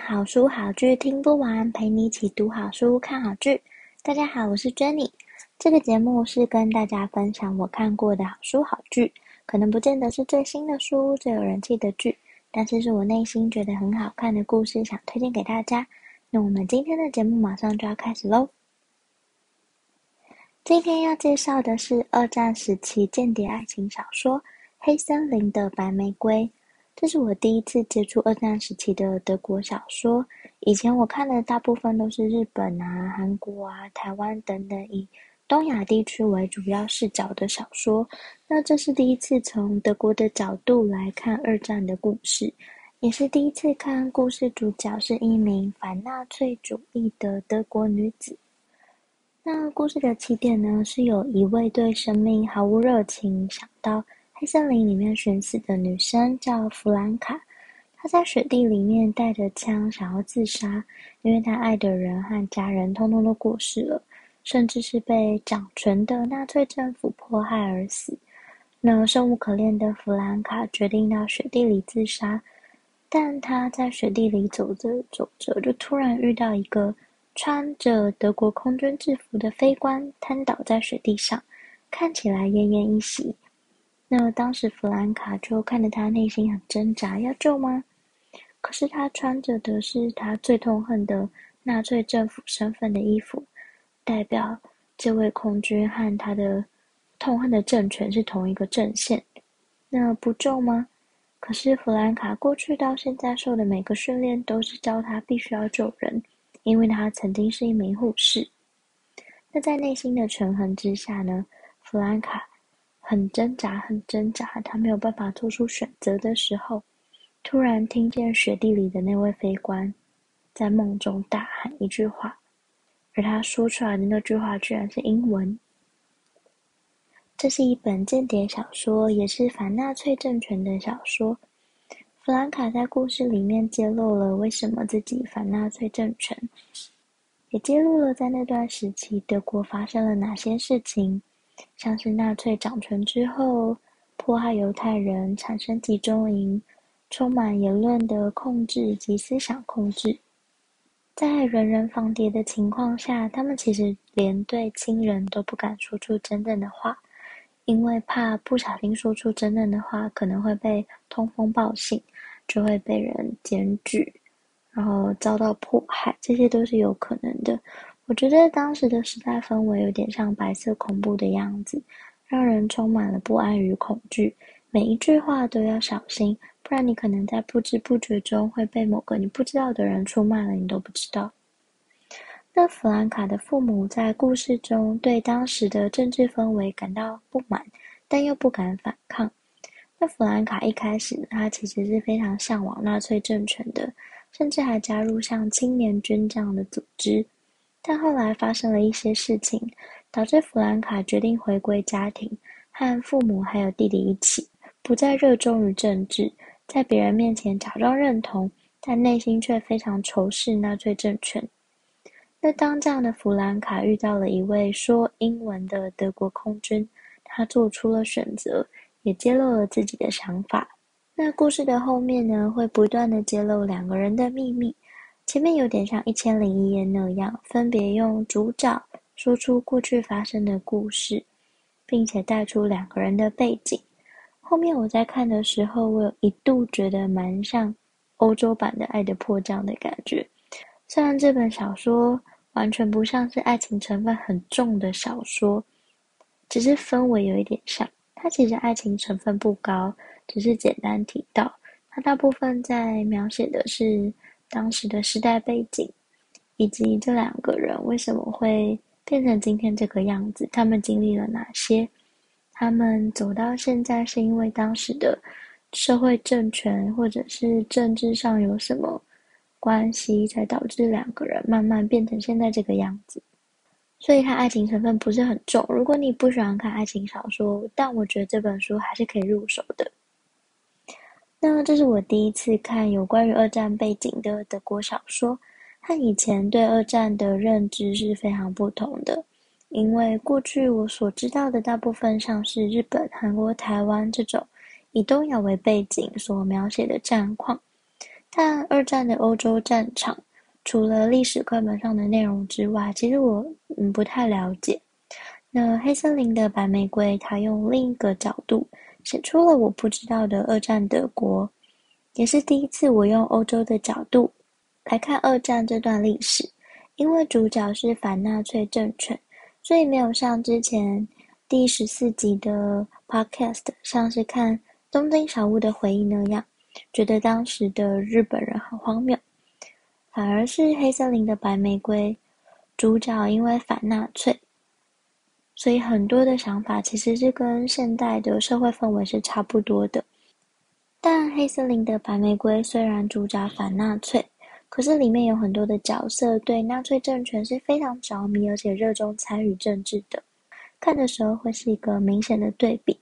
好书好剧听不完，陪你一起读好书、看好剧。大家好，我是 Jenny。这个节目是跟大家分享我看过的好书好剧，可能不见得是最新的书、最有人气的剧，但是是我内心觉得很好看的故事，想推荐给大家。那我们今天的节目马上就要开始喽。今天要介绍的是二战时期间谍爱情小说《黑森林的白玫瑰》。这是我第一次接触二战时期的德国小说。以前我看的大部分都是日本啊、韩国啊、台湾等等以东亚地区为主要视角的小说。那这是第一次从德国的角度来看二战的故事，也是第一次看故事主角是一名反纳粹主义的德国女子。那故事的起点呢，是有一位对生命毫无热情，想到。黑森林里面寻死的女生叫弗兰卡，她在雪地里面带着枪想要自杀，因为她爱的人和家人通通都过世了，甚至是被掌权的纳粹政府迫害而死。那生无可恋的弗兰卡决定到雪地里自杀，但她在雪地里走着走着，就突然遇到一个穿着德国空军制服的飞官瘫倒在雪地上，看起来奄奄一息。那当时弗兰卡就看着他内心很挣扎，要救吗？可是他穿着的是他最痛恨的纳粹政府身份的衣服，代表这位空军和他的痛恨的政权是同一个阵线。那不救吗？可是弗兰卡过去到现在受的每个训练都是教他必须要救人，因为他曾经是一名护士。那在内心的权衡之下呢，弗兰卡。很挣扎，很挣扎，他没有办法做出选择的时候，突然听见雪地里的那位飞官在梦中大喊一句话，而他说出来的那句话居然是英文。这是一本间谍小说，也是反纳粹政权的小说。弗兰卡在故事里面揭露了为什么自己反纳粹政权，也揭露了在那段时期德国发生了哪些事情。像是纳粹掌权之后，迫害犹太人，产生集中营，充满言论的控制及思想控制。在人人防谍的情况下，他们其实连对亲人都不敢说出真正的话，因为怕不小心说出真正的话，可能会被通风报信，就会被人检举，然后遭到迫害，这些都是有可能的。我觉得当时的时代氛围有点像白色恐怖的样子，让人充满了不安与恐惧。每一句话都要小心，不然你可能在不知不觉中会被某个你不知道的人出卖了，你都不知道。那弗兰卡的父母在故事中对当时的政治氛围感到不满，但又不敢反抗。那弗兰卡一开始，他其实是非常向往纳粹政权的，甚至还加入像青年军这样的组织。但后来发生了一些事情，导致弗兰卡决定回归家庭，和父母还有弟弟一起，不再热衷于政治，在别人面前假装认同，但内心却非常仇视纳粹政权。那当这样的弗兰卡遇到了一位说英文的德国空军，他做出了选择，也揭露了自己的想法。那故事的后面呢，会不断的揭露两个人的秘密。前面有点像《一千零一夜》那样，分别用主角说出过去发生的故事，并且带出两个人的背景。后面我在看的时候，我有一度觉得蛮像欧洲版的《爱的迫降》的感觉。虽然这本小说完全不像是爱情成分很重的小说，只是氛围有一点像。它其实爱情成分不高，只是简单提到。它大部分在描写的是。当时的时代背景，以及这两个人为什么会变成今天这个样子，他们经历了哪些？他们走到现在是因为当时的社会政权或者是政治上有什么关系，才导致两个人慢慢变成现在这个样子。所以它爱情成分不是很重。如果你不喜欢看爱情小说，但我觉得这本书还是可以入手的。那这是我第一次看有关于二战背景的德国小说，和以前对二战的认知是非常不同的。因为过去我所知道的大部分像是日本、韩国、台湾这种以东亚为背景所描写的战况，但二战的欧洲战场，除了历史课本上的内容之外，其实我嗯不太了解。那黑森林的白玫瑰，它用另一个角度写出了我不知道的二战德国，也是第一次我用欧洲的角度来看二战这段历史。因为主角是反纳粹政权，所以没有像之前第十四集的 podcast，像是看《东京小屋的回忆》那样，觉得当时的日本人很荒谬。反而是黑森林的白玫瑰，主角因为反纳粹，所以很多的想法其实是跟现代的社会氛围是差不多的。但黑森林的白玫瑰虽然主打反纳粹，可是里面有很多的角色对纳粹政权是非常着迷，而且热衷参与政治的。看的时候会是一个明显的对比。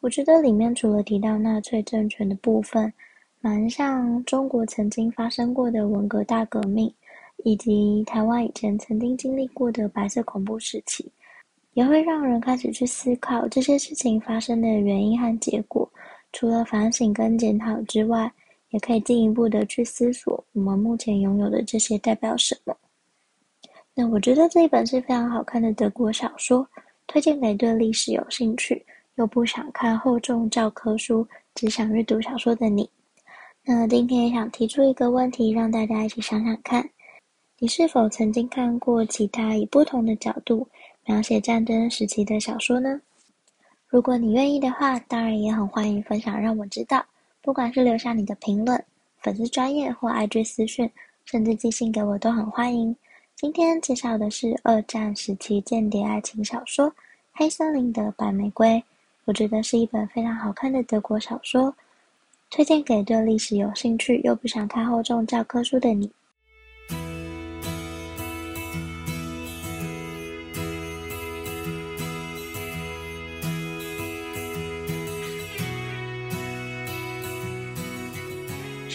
我觉得里面除了提到纳粹政权的部分，蛮像中国曾经发生过的文革大革命，以及台湾以前曾经经历过的白色恐怖时期，也会让人开始去思考这些事情发生的原因和结果。除了反省跟检讨之外，也可以进一步的去思索我们目前拥有的这些代表什么。那我觉得这一本是非常好看的德国小说，推荐给对历史有兴趣又不想看厚重教科书，只想阅读小说的你。那今天也想提出一个问题，让大家一起想想看：你是否曾经看过其他以不同的角度描写战争时期的小说呢？如果你愿意的话，当然也很欢迎分享，让我知道。不管是留下你的评论、粉丝专业或 IG 私讯，甚至寄信给我，都很欢迎。今天介绍的是二战时期间谍爱情小说《黑森林的白玫瑰》，我觉得是一本非常好看的德国小说。推荐给对历史有兴趣又不想看厚重教科书的你。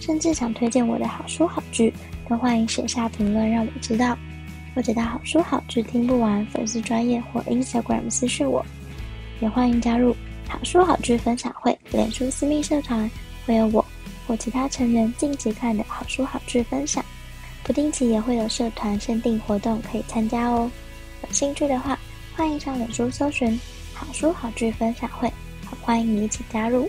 甚至想推荐我的好书好剧，都欢迎写下评论让我知道，或者到好书好剧听不完粉丝专页或 Instagram 私讯我。也欢迎加入好书好剧分享会脸书私密社团，会有我。或其他成员近期看的好书好剧分享，不定期也会有社团限定活动可以参加哦。有兴趣的话，欢迎上脸书搜寻“好书好剧分享会”，欢迎你一起加入。